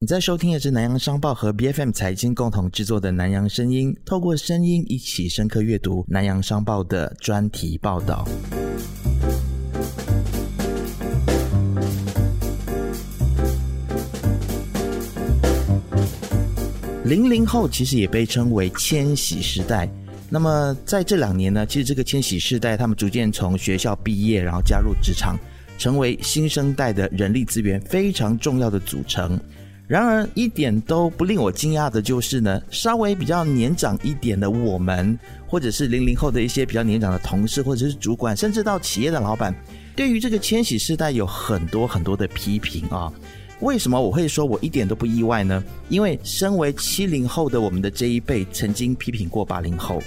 你在收听的是南洋商报和 B F M 财经共同制作的《南洋声音》，透过声音一起深刻阅读南洋商报的专题报道。零零后其实也被称为千禧时代。那么在这两年呢，其实这个千禧世代他们逐渐从学校毕业，然后加入职场，成为新生代的人力资源非常重要的组成。然而，一点都不令我惊讶的就是呢，稍微比较年长一点的我们，或者是零零后的一些比较年长的同事，或者是主管，甚至到企业的老板，对于这个千禧世代有很多很多的批评啊。为什么我会说我一点都不意外呢？因为身为七零后的我们的这一辈，曾经批评过八零后，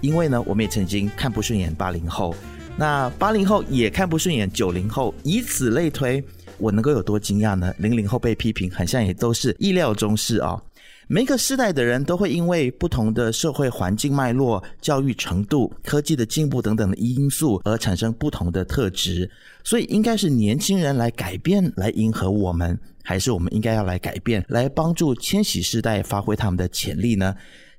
因为呢，我们也曾经看不顺眼八零后，那八零后也看不顺眼九零后，以此类推。我能够有多惊讶呢？零零后被批评，好像也都是意料中事啊。每个世代的人都会因为不同的社会环境脉络、教育程度、科技的进步等等的因素而产生不同的特质，所以应该是年轻人来改变，来迎合我们，还是我们应该要来改变，来帮助千禧世代发挥他们的潜力呢？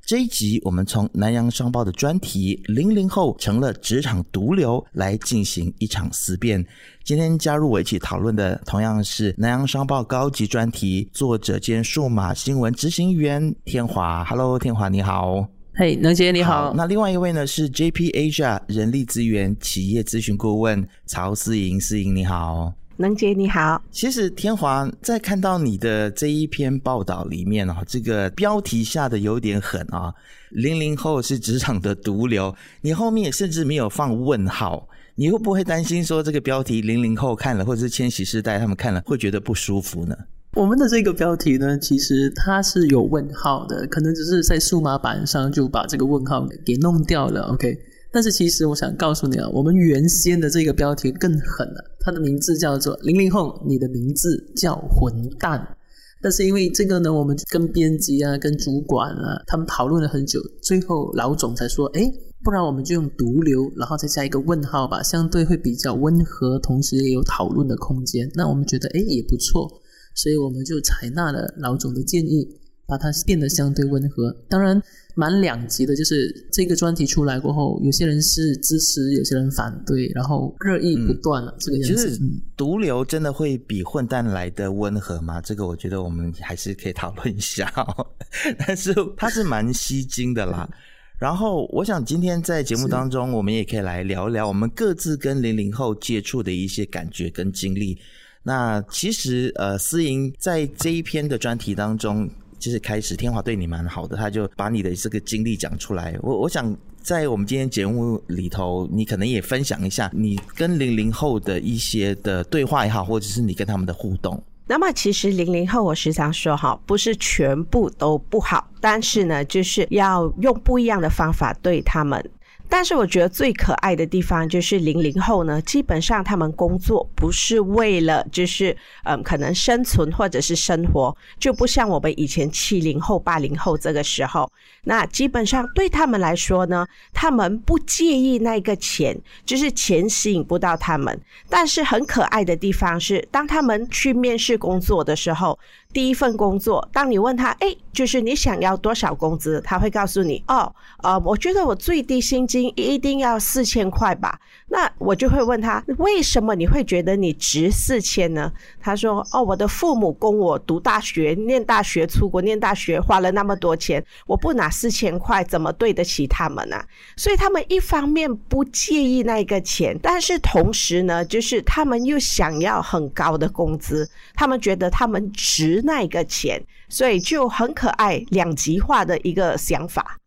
这一集，我们从南洋商报的专题“零零后成了职场毒瘤”来进行一场思辨。今天加入我一起讨论的，同样是南洋商报高级专题作者兼数码新闻执行员天华。Hello，天华你好。嘿，能杰你好。那另外一位呢是 JP Asia 人力资源企业咨询顾问曹思莹，思莹你好。能姐你好，其实天华在看到你的这一篇报道里面啊，这个标题下的有点狠啊，零零后是职场的毒瘤，你后面甚至没有放问号，你会不会担心说这个标题零零后看了，或者是千禧世代他们看了会觉得不舒服呢？我们的这个标题呢，其实它是有问号的，可能只是在数码版上就把这个问号给弄掉了，OK。但是其实我想告诉你啊，我们原先的这个标题更狠了，它的名字叫做“零零后”，你的名字叫混蛋。但是因为这个呢，我们跟编辑啊、跟主管啊，他们讨论了很久，最后老总才说：“哎，不然我们就用毒瘤，然后再加一个问号吧，相对会比较温和，同时也有讨论的空间。”那我们觉得哎也不错，所以我们就采纳了老总的建议，把它变得相对温和。当然。蛮两极的，就是这个专题出来过后，有些人是支持，有些人反对，然后热议不断了。这个样子，毒瘤真的会比混蛋来的温和吗？这个我觉得我们还是可以讨论一下。但是它是蛮吸睛的啦。然后我想今天在节目当中，我们也可以来聊一聊我们各自跟零零后接触的一些感觉跟经历。那其实呃，思莹在这一篇的专题当中。就是开始，天华对你蛮好的，他就把你的这个经历讲出来。我我想在我们今天节目里头，你可能也分享一下你跟零零后的一些的对话也好，或者是你跟他们的互动。那么其实零零后，我时常说哈，不是全部都不好，但是呢，就是要用不一样的方法对他们。但是我觉得最可爱的地方就是零零后呢，基本上他们工作不是为了就是嗯可能生存或者是生活，就不像我们以前七零后八零后这个时候，那基本上对他们来说呢，他们不介意那个钱，就是钱吸引不到他们。但是很可爱的地方是，当他们去面试工作的时候。第一份工作，当你问他，哎，就是你想要多少工资，他会告诉你，哦，呃，我觉得我最低薪金一定要四千块吧。那我就会问他，为什么你会觉得你值四千呢？他说，哦，我的父母供我读大学、念大学、出国念大学，花了那么多钱，我不拿四千块，怎么对得起他们呢？所以他们一方面不介意那个钱，但是同时呢，就是他们又想要很高的工资，他们觉得他们值。那一个钱，所以就很可爱，两极化的一个想法。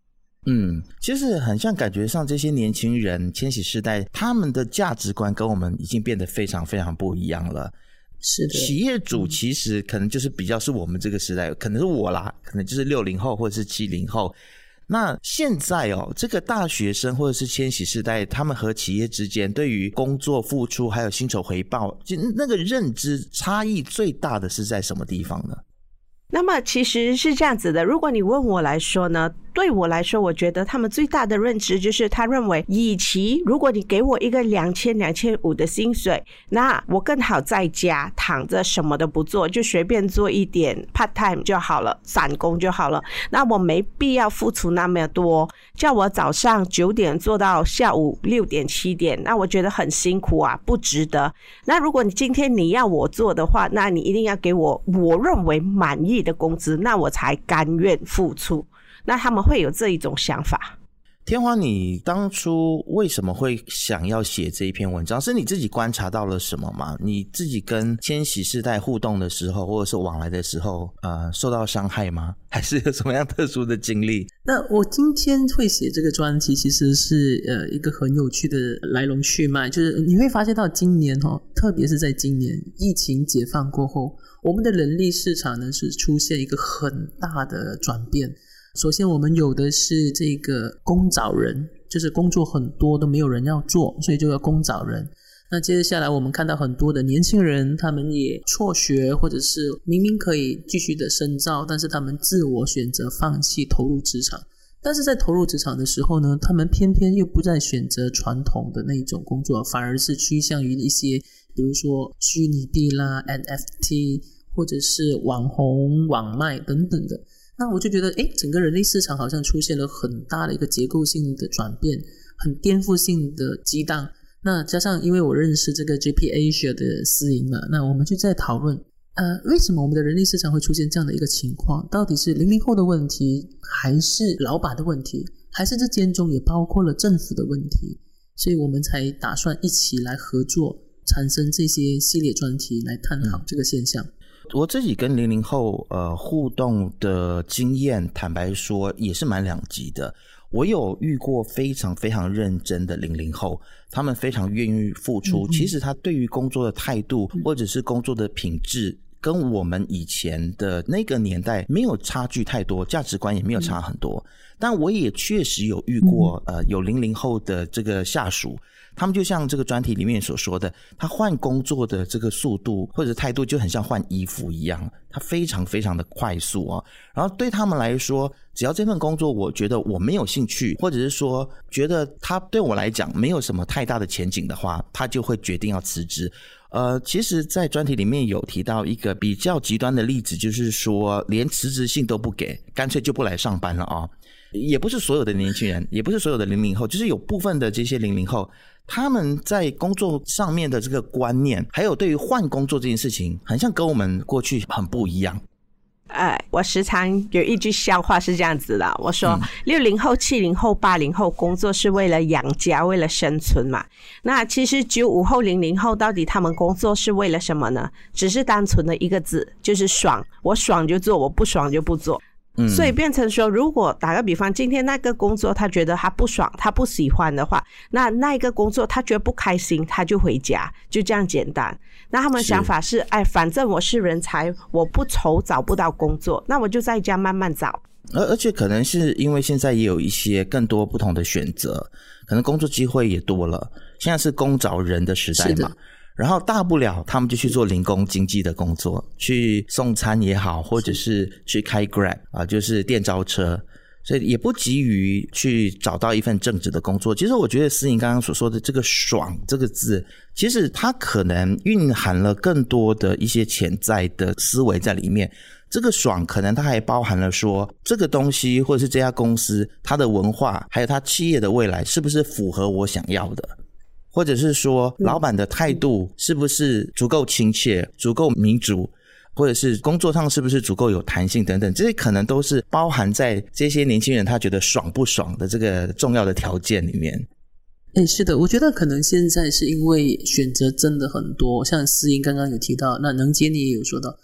嗯，其实很像感觉上这些年轻人，千禧世代，他们的价值观跟我们已经变得非常非常不一样了。是的，企业主其实可能就是比较是我们这个时代，可能是我啦，可能就是六零后或者是七零后。那现在哦，这个大学生或者是千禧世代，他们和企业之间对于工作付出还有薪酬回报，就那个认知差异最大的是在什么地方呢？那么其实是这样子的，如果你问我来说呢，对我来说，我觉得他们最大的认知就是他认为，与其如果你给我一个两千两千五的薪水，那我更好在家躺着什么都不做，就随便做一点 part time 就好了，散工就好了。那我没必要付出那么多，叫我早上九点做到下午六点七点，那我觉得很辛苦啊，不值得。那如果你今天你要我做的话，那你一定要给我我认为满意的工资，那我才甘愿付出。那他们会有这一种想法。天华，你当初为什么会想要写这一篇文章？是你自己观察到了什么吗？你自己跟千禧世代互动的时候，或者是往来的时候，呃，受到伤害吗？还是有什么样特殊的经历？那我今天会写这个专题，其实是呃一个很有趣的来龙去脉，就是你会发现到今年哦，特别是在今年疫情解放过后，我们的人力市场呢是出现一个很大的转变。首先，我们有的是这个工找人，就是工作很多都没有人要做，所以就要工找人。那接下来，我们看到很多的年轻人，他们也辍学，或者是明明可以继续的深造，但是他们自我选择放弃投入职场。但是在投入职场的时候呢，他们偏偏又不再选择传统的那种工作，反而是趋向于一些，比如说虚拟币啦、NFT，或者是网红、网卖等等的。那我就觉得，哎，整个人力市场好像出现了很大的一个结构性的转变，很颠覆性的激荡。那加上，因为我认识这个 GP Asia 的私营嘛，那我们就在讨论，呃，为什么我们的人力市场会出现这样的一个情况？到底是零零后的问题，还是老板的问题，还是这间中也包括了政府的问题？所以我们才打算一起来合作，产生这些系列专题来探讨这个现象。我自己跟零零后呃互动的经验，坦白说也是蛮两极的。我有遇过非常非常认真的零零后，他们非常愿意付出。其实他对于工作的态度或者是工作的品质，跟我们以前的那个年代没有差距太多，价值观也没有差很多。但我也确实有遇过呃有零零后的这个下属。他们就像这个专题里面所说的，他换工作的这个速度或者态度就很像换衣服一样，他非常非常的快速啊。然后对他们来说，只要这份工作我觉得我没有兴趣，或者是说觉得他对我来讲没有什么太大的前景的话，他就会决定要辞职。呃，其实，在专题里面有提到一个比较极端的例子，就是说连辞职信都不给，干脆就不来上班了啊。也不是所有的年轻人，也不是所有的零零后，就是有部分的这些零零后。他们在工作上面的这个观念，还有对于换工作这件事情，很像跟我们过去很不一样。哎，我时常有一句笑话是这样子的：我说，六零后、七零后、八零后工作是为了养家，为了生存嘛。那其实九五后、零零后到底他们工作是为了什么呢？只是单纯的一个字，就是爽。我爽就做，我不爽就不做。所以变成说，如果打个比方，今天那个工作他觉得他不爽，他不喜欢的话，那那一个工作他觉得不开心，他就回家，就这样简单。那他们想法是，哎，反正我是人才，我不愁找不到工作，那我就在家慢慢找。而而且可能是因为现在也有一些更多不同的选择，可能工作机会也多了。现在是工找人的时代嘛。然后大不了他们就去做零工经济的工作，去送餐也好，或者是去开 Grab 啊，就是电招车，所以也不急于去找到一份正职的工作。其实我觉得思颖刚刚所说的这个“爽”这个字，其实它可能蕴含了更多的一些潜在的思维在里面。这个“爽”可能它还包含了说，这个东西或者是这家公司它的文化，还有它企业的未来是不是符合我想要的。或者是说，老板的态度是不是足够亲切、足够民主，或者是工作上是不是足够有弹性等等，这些可能都是包含在这些年轻人他觉得爽不爽的这个重要的条件里面。哎，是的，我觉得可能现在是因为选择真的很多，像思英刚刚有提到，那能杰你也有说到。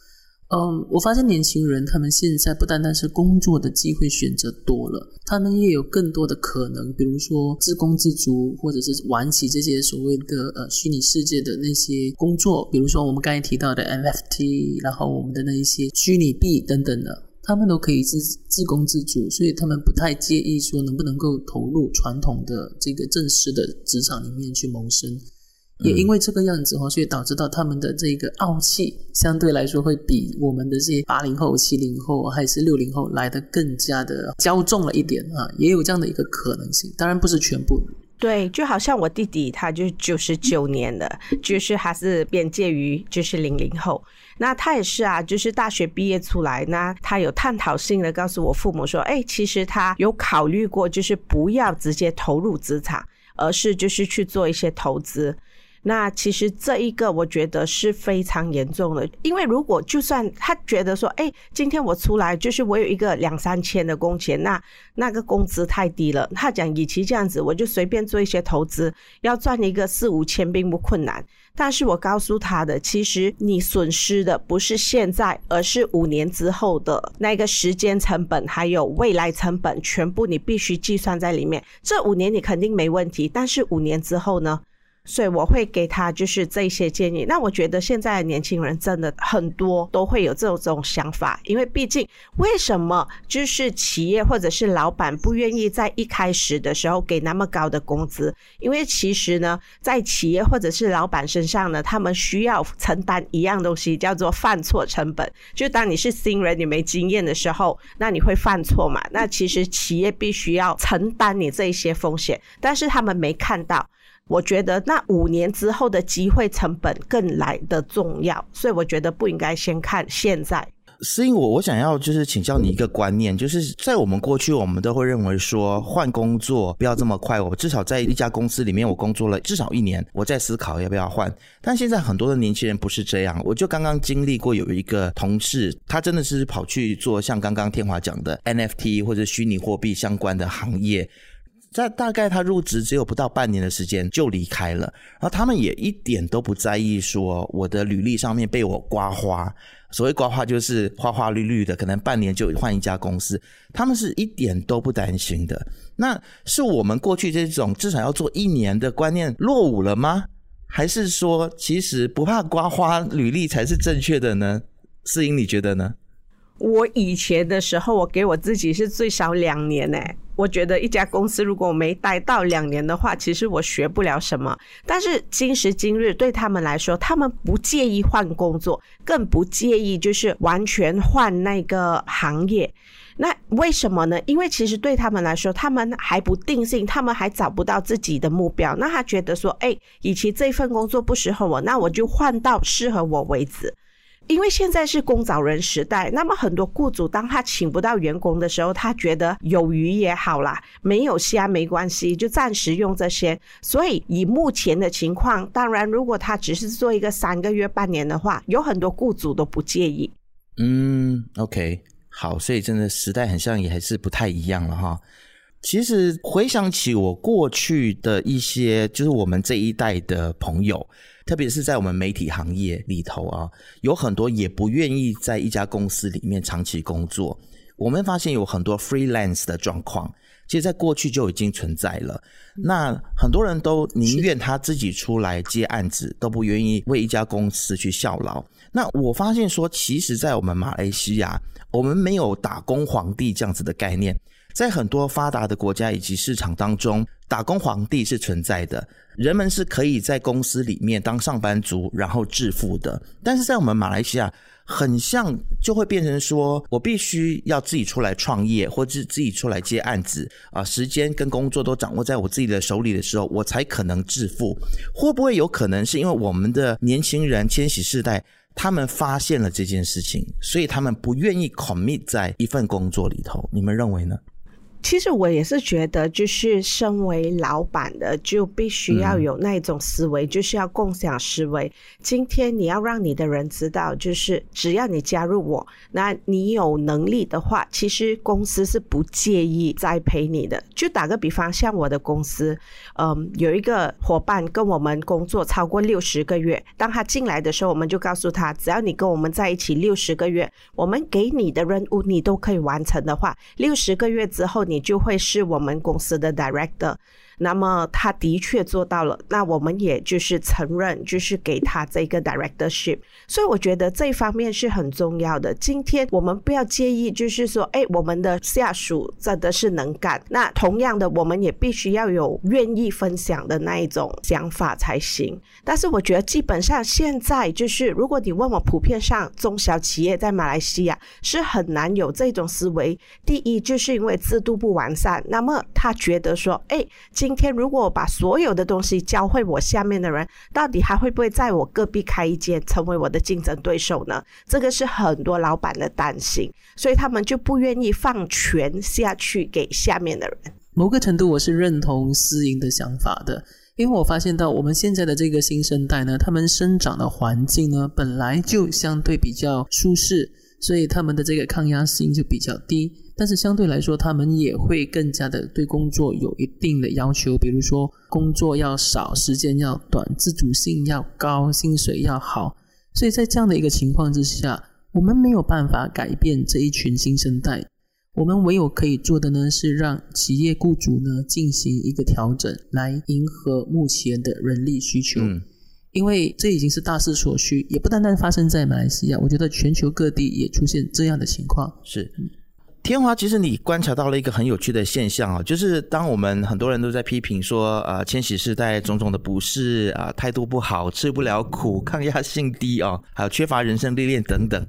嗯，我发现年轻人他们现在不单单是工作的机会选择多了，他们也有更多的可能，比如说自工自足，或者是玩起这些所谓的呃虚拟世界的那些工作，比如说我们刚才提到的 NFT，然后我们的那一些虚拟币等等的，他们都可以自自工自足，所以他们不太介意说能不能够投入传统的这个正式的职场里面去谋生。也因为这个样子哦，所以导致到他们的这个傲气相对来说会比我们的这些八零后、七零后还是六零后来的更加的骄纵了一点啊，也有这样的一个可能性。当然不是全部。对，就好像我弟弟，他就九十九年的，就是还是边介于就是零零后。那他也是啊，就是大学毕业出来，那他有探讨性的告诉我父母说，哎，其实他有考虑过，就是不要直接投入职场，而是就是去做一些投资。那其实这一个我觉得是非常严重的，因为如果就算他觉得说，哎，今天我出来就是我有一个两三千的工钱，那那个工资太低了。他讲，与其这样子，我就随便做一些投资，要赚一个四五千并不困难。但是我告诉他的，其实你损失的不是现在，而是五年之后的那个时间成本，还有未来成本，全部你必须计算在里面。这五年你肯定没问题，但是五年之后呢？所以我会给他就是这些建议。那我觉得现在年轻人真的很多都会有这种这种想法，因为毕竟为什么就是企业或者是老板不愿意在一开始的时候给那么高的工资？因为其实呢，在企业或者是老板身上呢，他们需要承担一样东西，叫做犯错成本。就当你是新人，你没经验的时候，那你会犯错嘛？那其实企业必须要承担你这一些风险，但是他们没看到。我觉得那五年之后的机会成本更来的重要，所以我觉得不应该先看现在。是因我我想要就是请教你一个观念，就是在我们过去，我们都会认为说换工作不要这么快，我至少在一家公司里面我工作了至少一年，我在思考要不要换。但现在很多的年轻人不是这样，我就刚刚经历过有一个同事，他真的是跑去做像刚刚天华讲的 NFT 或者虚拟货币相关的行业。在大概他入职只有不到半年的时间就离开了，然后他们也一点都不在意说我的履历上面被我刮花，所谓刮花就是花花绿绿的，可能半年就换一家公司，他们是一点都不担心的。那是我们过去这种至少要做一年的观念落伍了吗？还是说其实不怕刮花履历才是正确的呢？思颖，你觉得呢？我以前的时候，我给我自己是最少两年呢。我觉得一家公司如果没待到两年的话，其实我学不了什么。但是今时今日对他们来说，他们不介意换工作，更不介意就是完全换那个行业。那为什么呢？因为其实对他们来说，他们还不定性，他们还找不到自己的目标。那他觉得说，哎，与其这份工作不适合我，那我就换到适合我为止。因为现在是工找人时代，那么很多雇主当他请不到员工的时候，他觉得有鱼也好啦，没有虾没关系，就暂时用这些。所以以目前的情况，当然如果他只是做一个三个月、半年的话，有很多雇主都不介意。嗯，OK，好，所以真的时代很像，也还是不太一样了哈。其实回想起我过去的一些，就是我们这一代的朋友。特别是在我们媒体行业里头啊，有很多也不愿意在一家公司里面长期工作。我们发现有很多 freelance 的状况，其实在过去就已经存在了。那很多人都宁愿他自己出来接案子，都不愿意为一家公司去效劳。那我发现说，其实，在我们马来西亚，我们没有打工皇帝这样子的概念。在很多发达的国家以及市场当中，打工皇帝是存在的，人们是可以在公司里面当上班族，然后致富的。但是在我们马来西亚，很像就会变成说，我必须要自己出来创业，或者自己出来接案子啊，时间跟工作都掌握在我自己的手里的时候，我才可能致富。会不会有可能是因为我们的年轻人千禧世代，他们发现了这件事情，所以他们不愿意 commit 在一份工作里头？你们认为呢？其实我也是觉得，就是身为老板的，就必须要有那一种思维，就是要共享思维。今天你要让你的人知道，就是只要你加入我，那你有能力的话，其实公司是不介意栽培你的。就打个比方，像我的公司，嗯，有一个伙伴跟我们工作超过六十个月，当他进来的时候，我们就告诉他，只要你跟我们在一起六十个月，我们给你的任务你都可以完成的话，六十个月之后你。就会是我们公司的 director。那么他的确做到了，那我们也就是承认，就是给他这个 directorship。所以我觉得这方面是很重要的。今天我们不要介意，就是说，哎，我们的下属真的是能干。那同样的，我们也必须要有愿意分享的那一种想法才行。但是我觉得基本上现在就是，如果你问我，普遍上中小企业在马来西亚是很难有这种思维。第一，就是因为制度不完善。那么他觉得说，哎，今今天如果我把所有的东西教会我下面的人，到底还会不会在我隔壁开一间，成为我的竞争对手呢？这个是很多老板的担心，所以他们就不愿意放权下去给下面的人。某个程度，我是认同私营的想法的，因为我发现到我们现在的这个新生代呢，他们生长的环境呢，本来就相对比较舒适，所以他们的这个抗压性就比较低。但是相对来说，他们也会更加的对工作有一定的要求，比如说工作要少，时间要短，自主性要高，薪水要好。所以在这样的一个情况之下，我们没有办法改变这一群新生代。我们唯有可以做的呢，是让企业雇主呢进行一个调整，来迎合目前的人力需求。因为这已经是大势所趋，也不单单发生在马来西亚，我觉得全球各地也出现这样的情况。是。天华，其实你观察到了一个很有趣的现象啊，就是当我们很多人都在批评说，呃，千禧世代种种的不是啊，态度不好，吃不了苦，抗压性低啊，还有缺乏人生历练等等。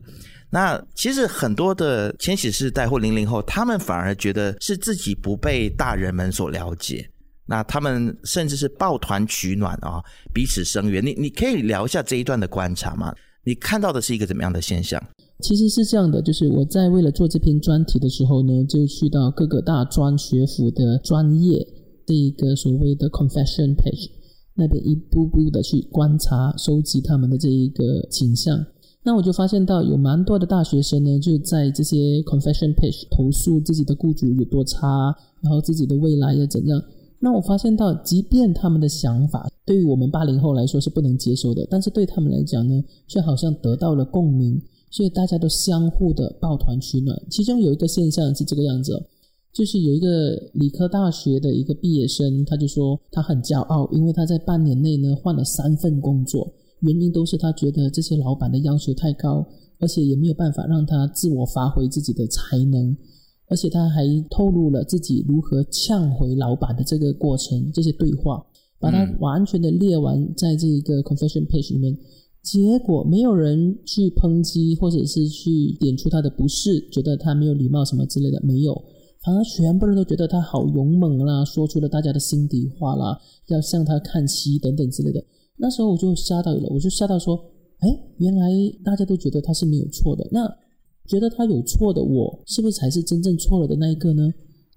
那其实很多的千禧世代或零零后，他们反而觉得是自己不被大人们所了解，那他们甚至是抱团取暖啊，彼此声援。你你可以聊一下这一段的观察吗？你看到的是一个怎么样的现象？其实是这样的，就是我在为了做这篇专题的时候呢，就去到各个大专学府的专业这一个所谓的 confession page 那边一步步的去观察、收集他们的这一个倾向。那我就发现到有蛮多的大学生呢，就在这些 confession page 投诉自己的雇主有多差，然后自己的未来要怎样。那我发现到，即便他们的想法对于我们八零后来说是不能接受的，但是对他们来讲呢，却好像得到了共鸣。所以大家都相互的抱团取暖。其中有一个现象是这个样子，就是有一个理科大学的一个毕业生，他就说他很骄傲，因为他在半年内呢换了三份工作，原因都是他觉得这些老板的要求太高，而且也没有办法让他自我发挥自己的才能，而且他还透露了自己如何呛回老板的这个过程，这些对话，把它完全的列完在这一个 confession page 里面。结果没有人去抨击，或者是去点出他的不是，觉得他没有礼貌什么之类的，没有，反而全部人都觉得他好勇猛啦，说出了大家的心底话啦，要向他看齐等等之类的。那时候我就吓到了，我就吓到说，哎，原来大家都觉得他是没有错的，那觉得他有错的我，是不是才是真正错了的那一个呢？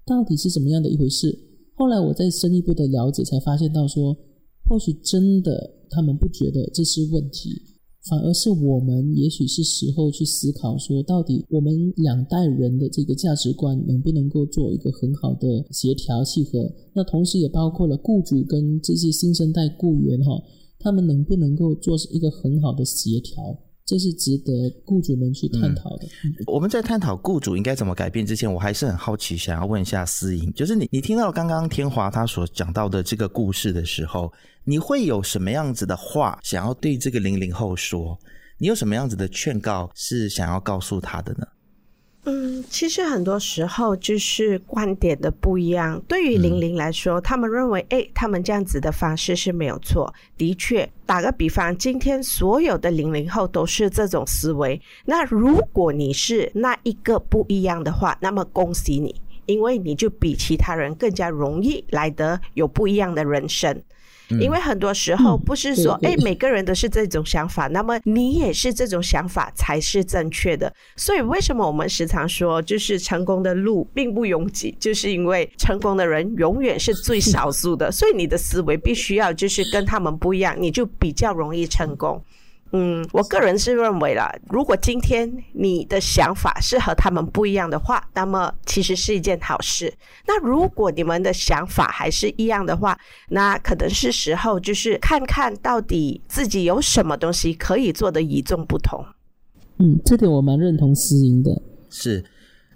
到底是怎么样的一回事？后来我再深一步的了解，才发现到说，或许真的。他们不觉得这是问题，反而是我们也许是时候去思考，说到底我们两代人的这个价值观能不能够做一个很好的协调契合？那同时也包括了雇主跟这些新生代雇员哈，他们能不能够做一个很好的协调？这是值得雇主们去探讨的。我们在探讨雇主应该怎么改变之前，我还是很好奇，想要问一下思颖，就是你你听到刚刚天华他所讲到的这个故事的时候，你会有什么样子的话想要对这个零零后说？你有什么样子的劝告是想要告诉他的呢？嗯，其实很多时候就是观点的不一样。对于零零来说，他们认为，哎，他们这样子的方式是没有错。的确，打个比方，今天所有的零零后都是这种思维。那如果你是那一个不一样的话，那么恭喜你，因为你就比其他人更加容易来得有不一样的人生。因为很多时候不是说，哎，每个人都是这种想法，那么你也是这种想法才是正确的。所以为什么我们时常说，就是成功的路并不拥挤，就是因为成功的人永远是最少数的。所以你的思维必须要就是跟他们不一样，你就比较容易成功。嗯，我个人是认为啦，如果今天你的想法是和他们不一样的话，那么其实是一件好事。那如果你们的想法还是一样的话，那可能是时候就是看看到底自己有什么东西可以做的与众不同。嗯，这点我蛮认同思莹的。是。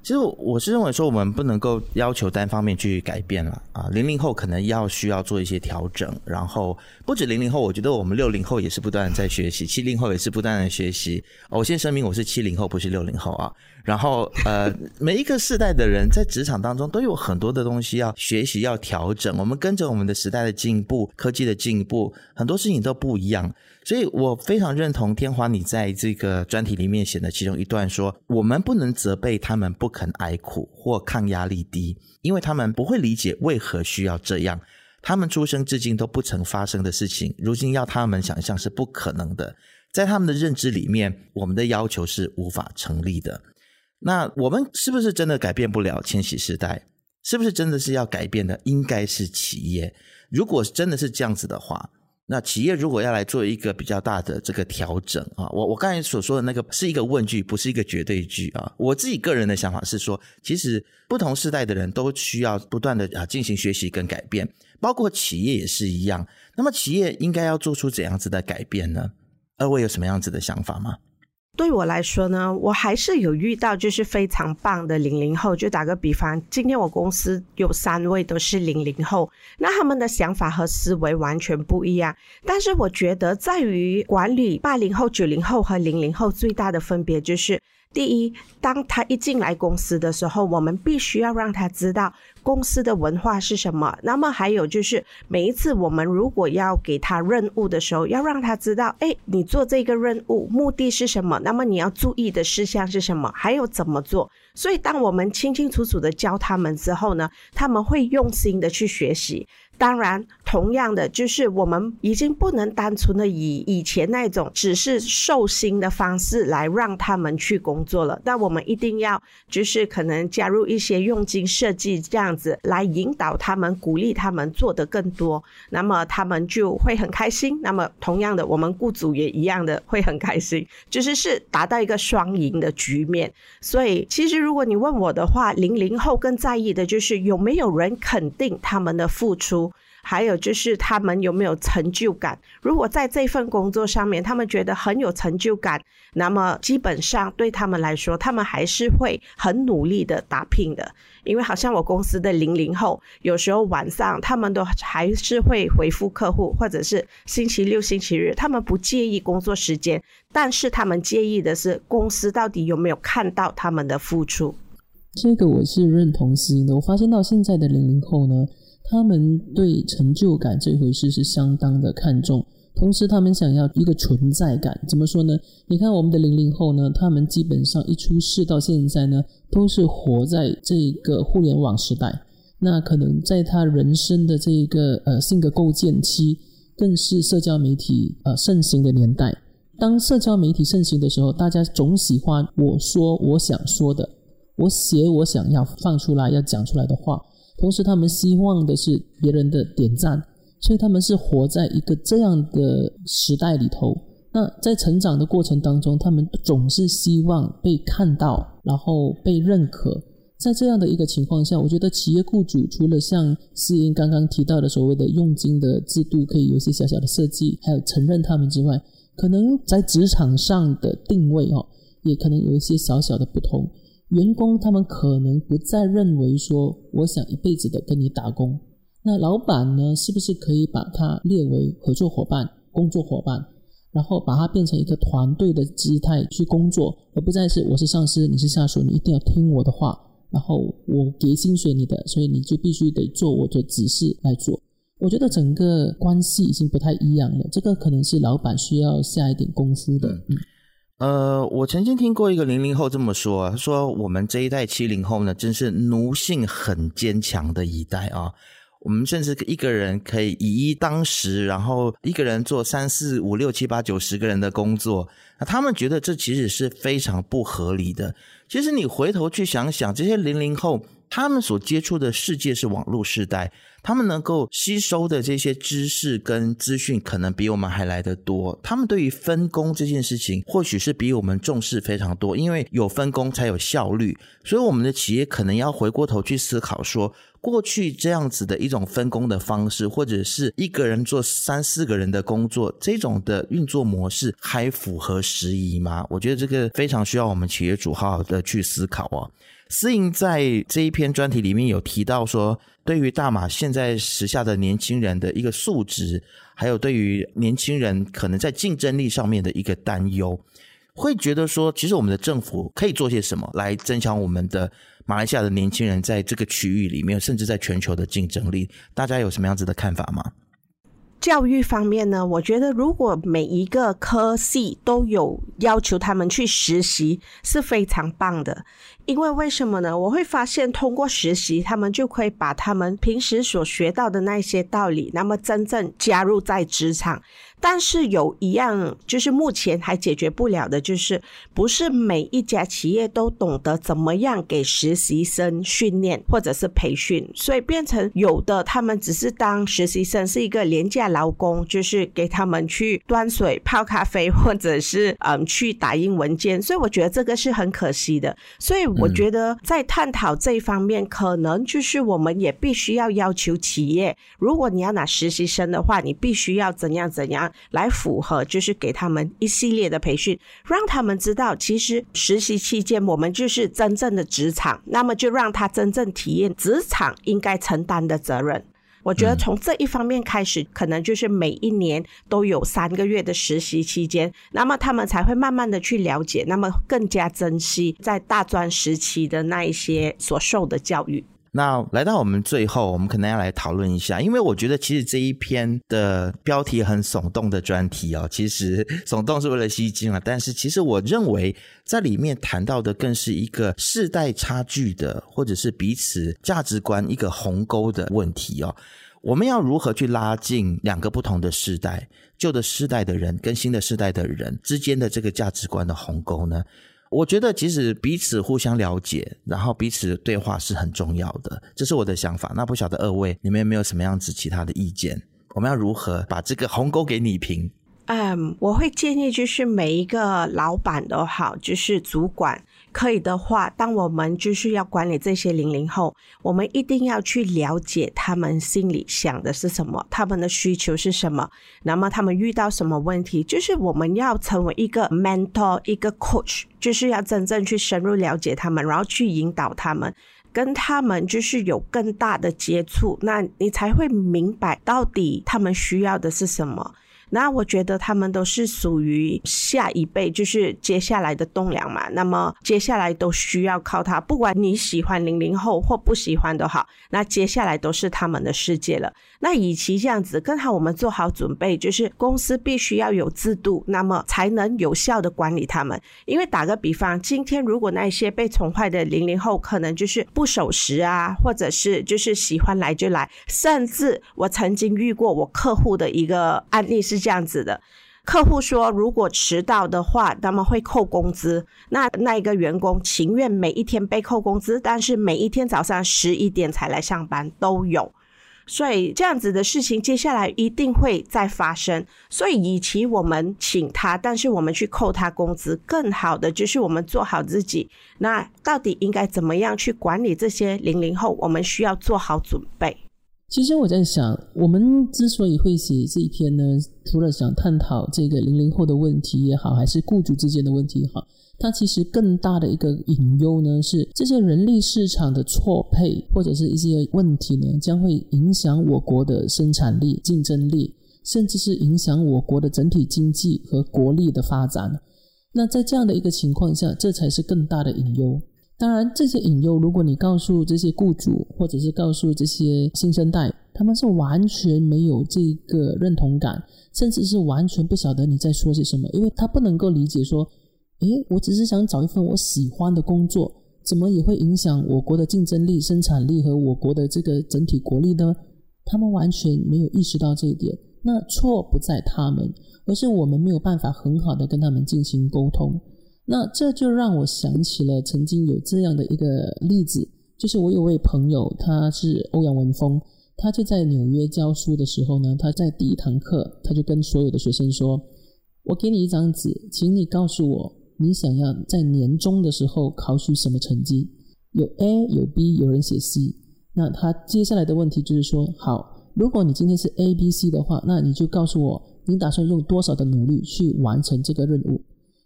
其实我是认为说，我们不能够要求单方面去改变了啊。零零后可能要需要做一些调整，然后不止零零后，我觉得我们六零后也是不断在学习，七零后也是不断的学习。我先声明，我是七零后，不是六零后啊。然后呃，每一个世代的人在职场当中都有很多的东西要学习、要调整。我们跟着我们的时代的进步、科技的进步，很多事情都不一样。所以我非常认同天华你在这个专题里面写的其中一段说，我们不能责备他们不肯挨苦或抗压力低，因为他们不会理解为何需要这样。他们出生至今都不曾发生的事情，如今要他们想象是不可能的。在他们的认知里面，我们的要求是无法成立的。那我们是不是真的改变不了千禧世代？是不是真的是要改变的？应该是企业。如果真的是这样子的话。那企业如果要来做一个比较大的这个调整啊，我我刚才所说的那个是一个问句，不是一个绝对句啊。我自己个人的想法是说，其实不同时代的人都需要不断的啊进行学习跟改变，包括企业也是一样。那么企业应该要做出怎样子的改变呢？二位有什么样子的想法吗？对我来说呢，我还是有遇到就是非常棒的零零后。就打个比方，今天我公司有三位都是零零后，那他们的想法和思维完全不一样。但是我觉得，在于管理八零后、九零后和零零后最大的分别就是。第一，当他一进来公司的时候，我们必须要让他知道公司的文化是什么。那么还有就是，每一次我们如果要给他任务的时候，要让他知道，哎，你做这个任务目的是什么？那么你要注意的事项是什么？还有怎么做？所以，当我们清清楚楚的教他们之后呢，他们会用心的去学习。当然，同样的，就是我们已经不能单纯的以以前那种只是授薪的方式来让他们去工作了。但我们一定要就是可能加入一些用心设计这样子来引导他们，鼓励他们做得更多，那么他们就会很开心。那么同样的，我们雇主也一样的会很开心，就是是达到一个双赢的局面。所以，其实如果你问我的话，零零后更在意的就是有没有人肯定他们的付出。还有就是他们有没有成就感？如果在这份工作上面，他们觉得很有成就感，那么基本上对他们来说，他们还是会很努力的打拼的。因为好像我公司的零零后，有时候晚上他们都还是会回复客户，或者是星期六、星期日，他们不介意工作时间，但是他们介意的是公司到底有没有看到他们的付出。这个我是认同型的。我发现到现在的零零后呢。他们对成就感这回事是相当的看重，同时他们想要一个存在感。怎么说呢？你看我们的零零后呢，他们基本上一出世到现在呢，都是活在这个互联网时代。那可能在他人生的这个呃性格构建期，更是社交媒体呃盛行的年代。当社交媒体盛行的时候，大家总喜欢我说我想说的，我写我想要放出来要讲出来的话。同时，他们希望的是别人的点赞，所以他们是活在一个这样的时代里头。那在成长的过程当中，他们总是希望被看到，然后被认可。在这样的一个情况下，我觉得企业雇主除了像思英刚刚提到的所谓的佣金的制度可以有一些小小的设计，还有承认他们之外，可能在职场上的定位哦，也可能有一些小小的不同。员工他们可能不再认为说，我想一辈子的跟你打工。那老板呢，是不是可以把它列为合作伙伴、工作伙伴，然后把它变成一个团队的姿态去工作，而不再是我是上司，你是下属，你一定要听我的话，然后我给薪水你的，所以你就必须得做我的指示来做。我觉得整个关系已经不太一样了，这个可能是老板需要下一点功夫的。嗯。呃，我曾经听过一个零零后这么说，他说：“我们这一代七零后呢，真是奴性很坚强的一代啊！我们甚至一个人可以以一当十，然后一个人做三四五六七八九十个人的工作。那他们觉得这其实是非常不合理的。其实你回头去想想，这些零零后他们所接触的世界是网络时代。”他们能够吸收的这些知识跟资讯，可能比我们还来得多。他们对于分工这件事情，或许是比我们重视非常多，因为有分工才有效率。所以，我们的企业可能要回过头去思考说。过去这样子的一种分工的方式，或者是一个人做三四个人的工作，这种的运作模式还符合时宜吗？我觉得这个非常需要我们企业主好好的去思考哦。思莹在这一篇专题里面有提到说，对于大马现在时下的年轻人的一个素质，还有对于年轻人可能在竞争力上面的一个担忧，会觉得说，其实我们的政府可以做些什么来增强我们的。马来西亚的年轻人在这个区域里面，甚至在全球的竞争力，大家有什么样子的看法吗？教育方面呢？我觉得如果每一个科系都有要求他们去实习，是非常棒的。因为为什么呢？我会发现通过实习，他们就可以把他们平时所学到的那些道理，那么真正加入在职场。但是有一样，就是目前还解决不了的，就是不是每一家企业都懂得怎么样给实习生训练或者是培训，所以变成有的他们只是当实习生是一个廉价劳工，就是给他们去端水、泡咖啡，或者是嗯去打印文件。所以我觉得这个是很可惜的。所以我觉得在探讨这一方面，可能就是我们也必须要要求企业，如果你要拿实习生的话，你必须要怎样怎样。来符合，就是给他们一系列的培训，让他们知道，其实实习期间我们就是真正的职场，那么就让他真正体验职场应该承担的责任。我觉得从这一方面开始，可能就是每一年都有三个月的实习期间，那么他们才会慢慢的去了解，那么更加珍惜在大专时期的那一些所受的教育。那来到我们最后，我们可能要来讨论一下，因为我觉得其实这一篇的标题很耸动的专题哦，其实耸动是为了吸睛啊，但是其实我认为在里面谈到的更是一个世代差距的，或者是彼此价值观一个鸿沟的问题哦。我们要如何去拉近两个不同的世代，旧的世代的人跟新的世代的人之间的这个价值观的鸿沟呢？我觉得，其实彼此互相了解，然后彼此对话是很重要的，这是我的想法。那不晓得二位你们有没有什么样子其他的意见？我们要如何把这个鸿沟给拟平？嗯，我会建议就是每一个老板都好，就是主管。可以的话，当我们就是要管理这些零零后，我们一定要去了解他们心里想的是什么，他们的需求是什么，那么他们遇到什么问题，就是我们要成为一个 mentor，一个 coach，就是要真正去深入了解他们，然后去引导他们，跟他们就是有更大的接触，那你才会明白到底他们需要的是什么。那我觉得他们都是属于下一辈，就是接下来的栋梁嘛。那么接下来都需要靠他，不管你喜欢零零后或不喜欢都好，那接下来都是他们的世界了。那与其这样子，更好我们做好准备，就是公司必须要有制度，那么才能有效的管理他们。因为打个比方，今天如果那些被宠坏的零零后，可能就是不守时啊，或者是就是喜欢来就来，甚至我曾经遇过我客户的一个案例是。这样子的，客户说如果迟到的话，他们会扣工资。那那一个员工情愿每一天被扣工资，但是每一天早上十一点才来上班都有。所以这样子的事情接下来一定会再发生。所以，与其我们请他，但是我们去扣他工资，更好的就是我们做好自己。那到底应该怎么样去管理这些零零后？我们需要做好准备。其实我在想，我们之所以会写这一篇呢，除了想探讨这个零零后的问题也好，还是雇主之间的问题也好，它其实更大的一个隐忧呢，是这些人力市场的错配或者是一些问题呢，将会影响我国的生产力、竞争力，甚至是影响我国的整体经济和国力的发展。那在这样的一个情况下，这才是更大的隐忧。当然，这些引诱，如果你告诉这些雇主，或者是告诉这些新生代，他们是完全没有这个认同感，甚至是完全不晓得你在说些什么，因为他不能够理解说，诶，我只是想找一份我喜欢的工作，怎么也会影响我国的竞争力、生产力和我国的这个整体国力呢？他们完全没有意识到这一点。那错不在他们，而是我们没有办法很好的跟他们进行沟通。那这就让我想起了曾经有这样的一个例子，就是我有位朋友，他是欧阳文峰，他就在纽约教书的时候呢，他在第一堂课，他就跟所有的学生说：“我给你一张纸，请你告诉我，你想要在年终的时候考取什么成绩？有 A，有 B，有人写 C。那他接下来的问题就是说，好，如果你今天是 A、B、C 的话，那你就告诉我，你打算用多少的努力去完成这个任务？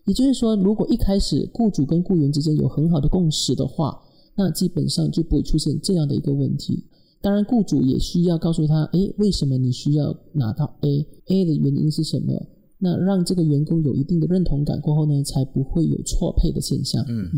也就是说，如果一开始雇主跟雇员之间有很好的共识的话，那基本上就不会出现这样的一个问题。当然，雇主也需要告诉他，诶，为什么你需要拿到 A？A 的原因是什么？那让这个员工有一定的认同感过后呢，才不会有错配的现象。嗯，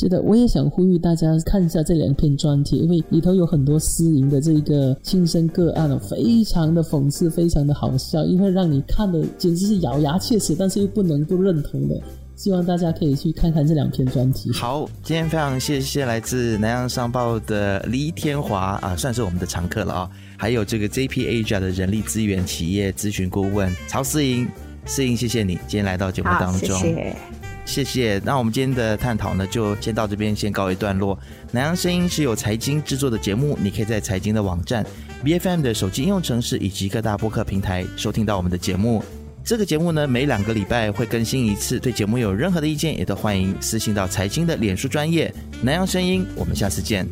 是的，我也想呼吁大家看一下这两篇专题，因为里头有很多私营的这个亲身个案哦，非常的讽刺，非常的好笑，因为让你看的简直是咬牙切齿，但是又不能不认同的。希望大家可以去看看这两篇专题。好，今天非常谢谢来自南洋商报的黎天华啊，算是我们的常客了啊。还有这个 JP Asia 的人力资源企业咨询顾问曹思莹，思莹，谢谢你今天来到节目当中，谢谢。谢谢。那我们今天的探讨呢，就先到这边，先告一段落。南洋声音是由财经制作的节目，你可以在财经的网站、B F M 的手机应用程式以及各大播客平台收听到我们的节目。这个节目呢，每两个礼拜会更新一次。对节目有任何的意见，也都欢迎私信到财经的脸书专业南洋声音。我们下次见。